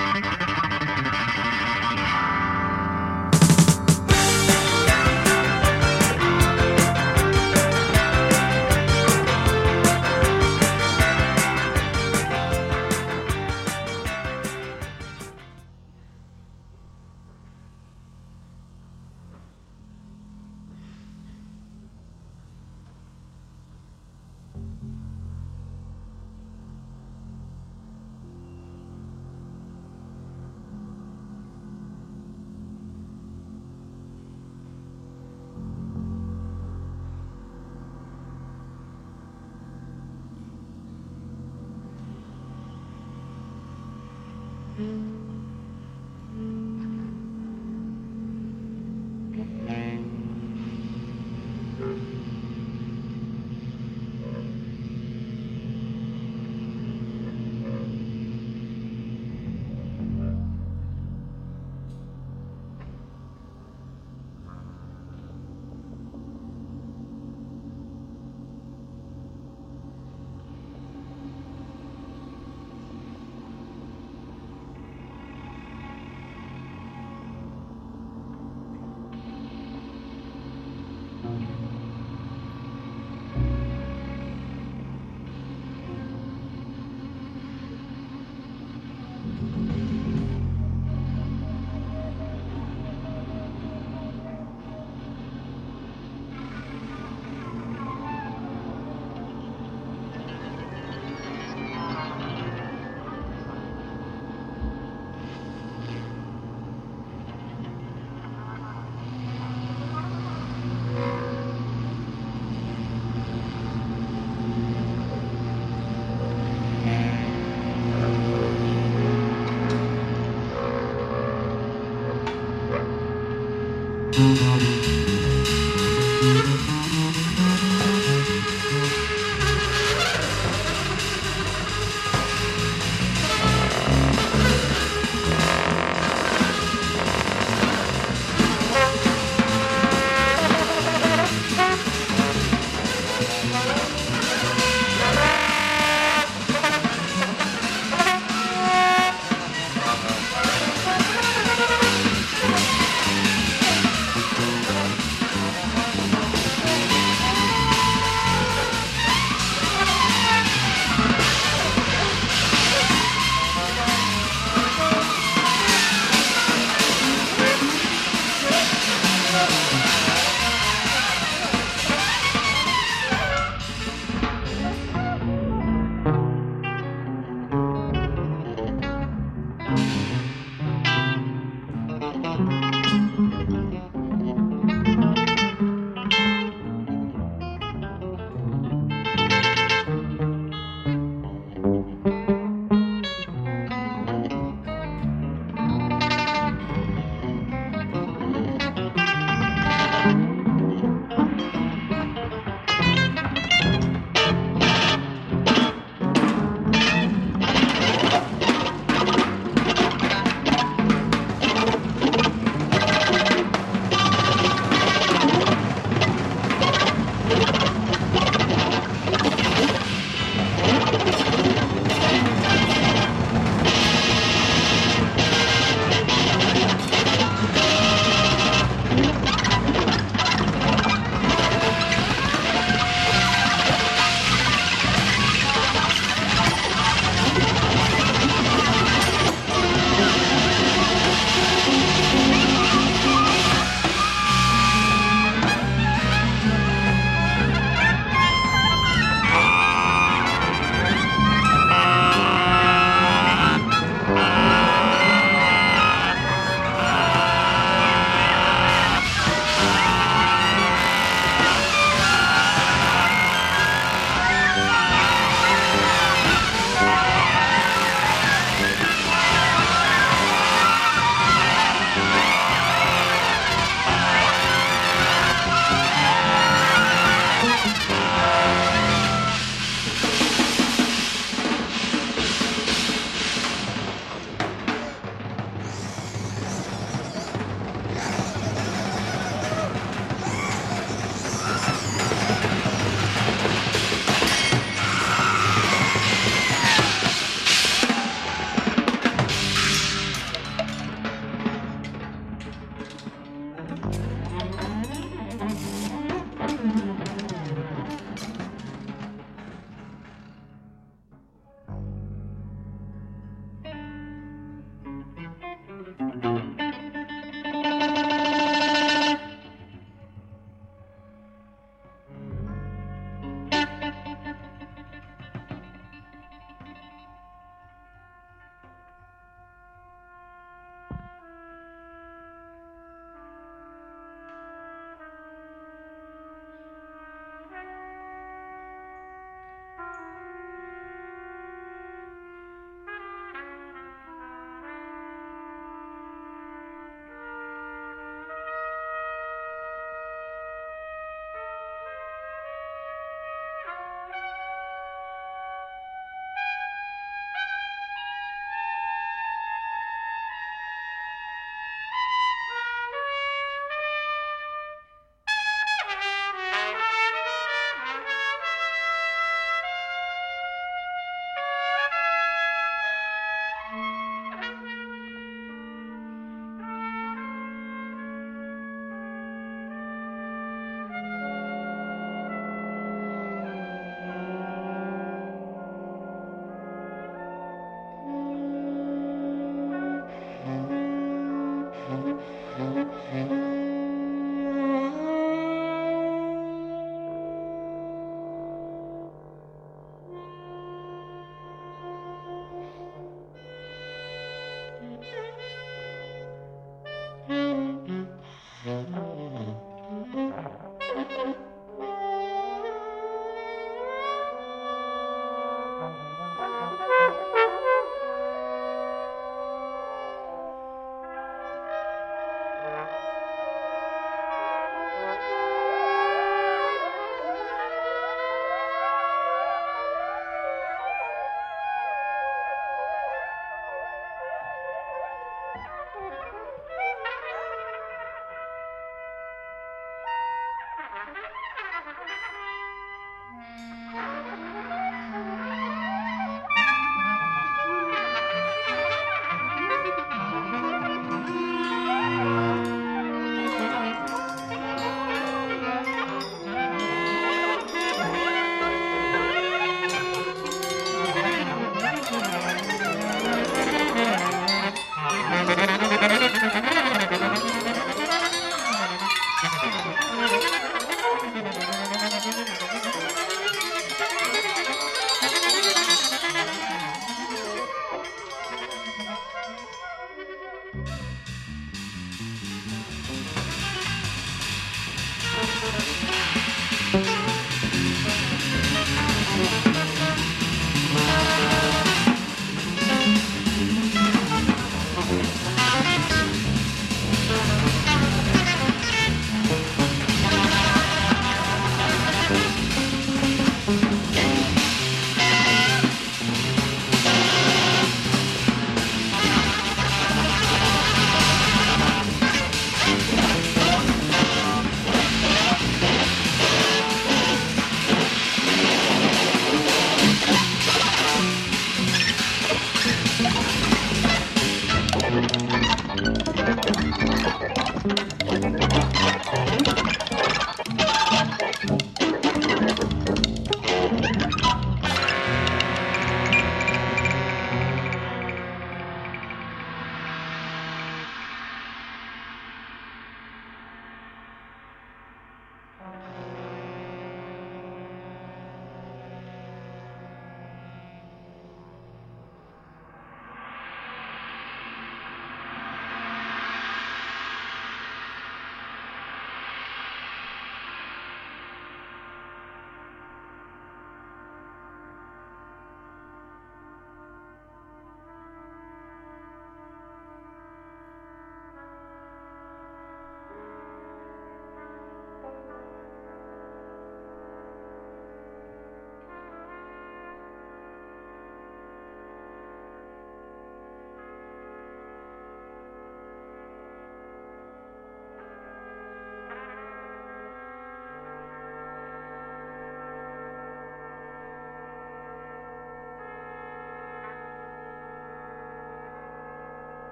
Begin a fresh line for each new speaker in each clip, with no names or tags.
Thank you.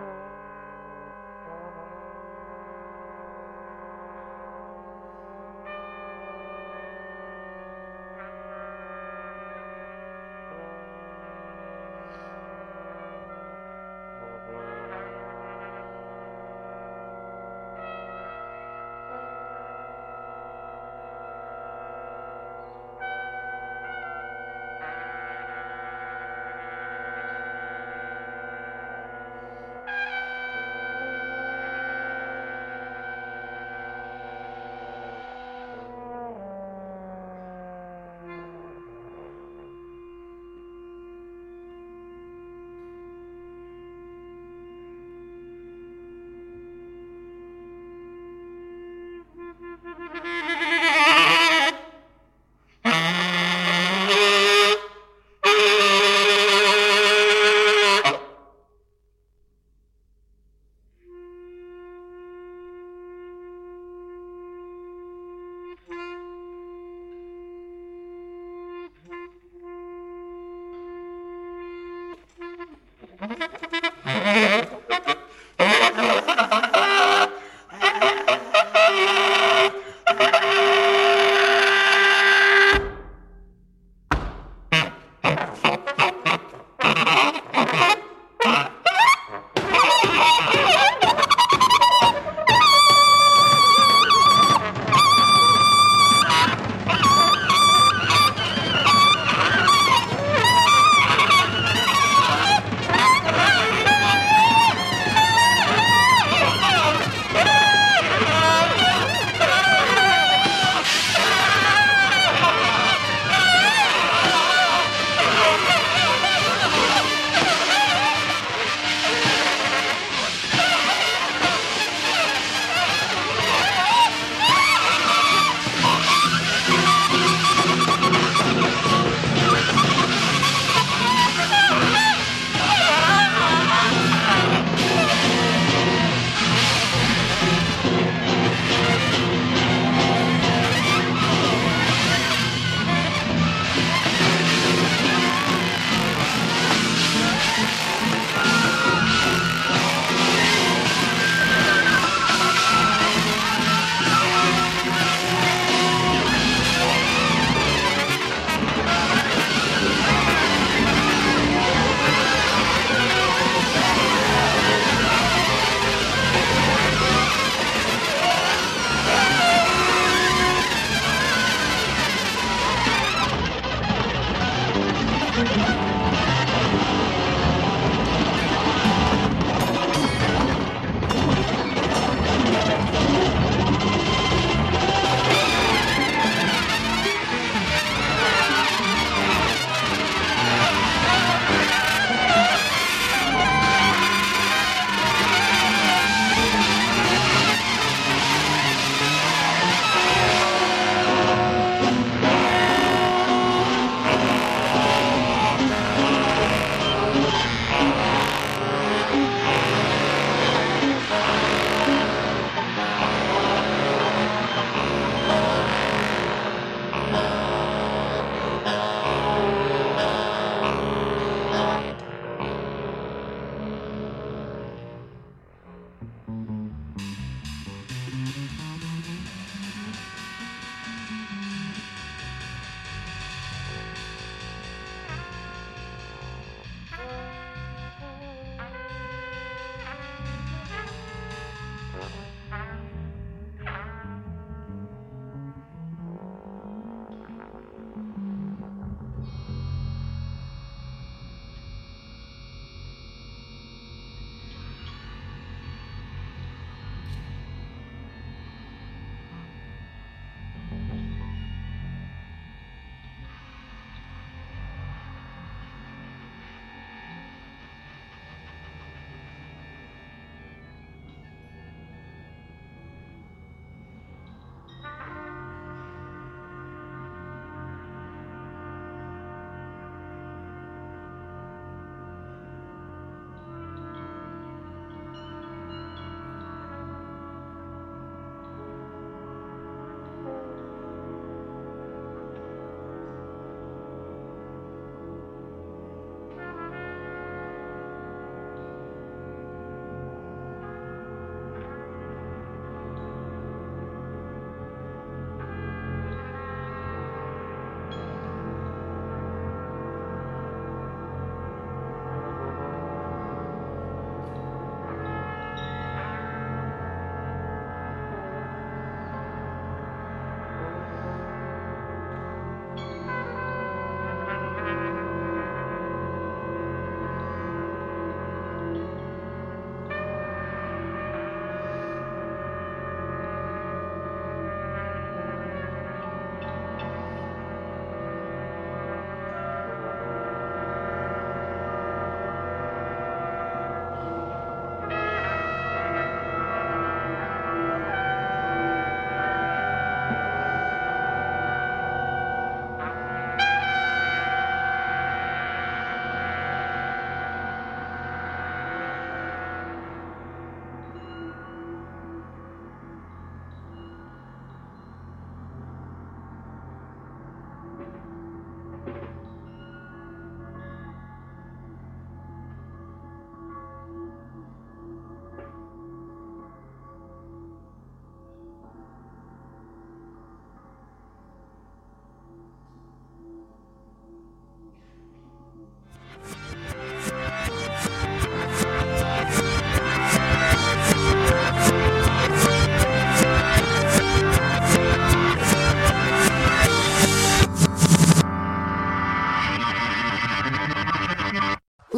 Oh.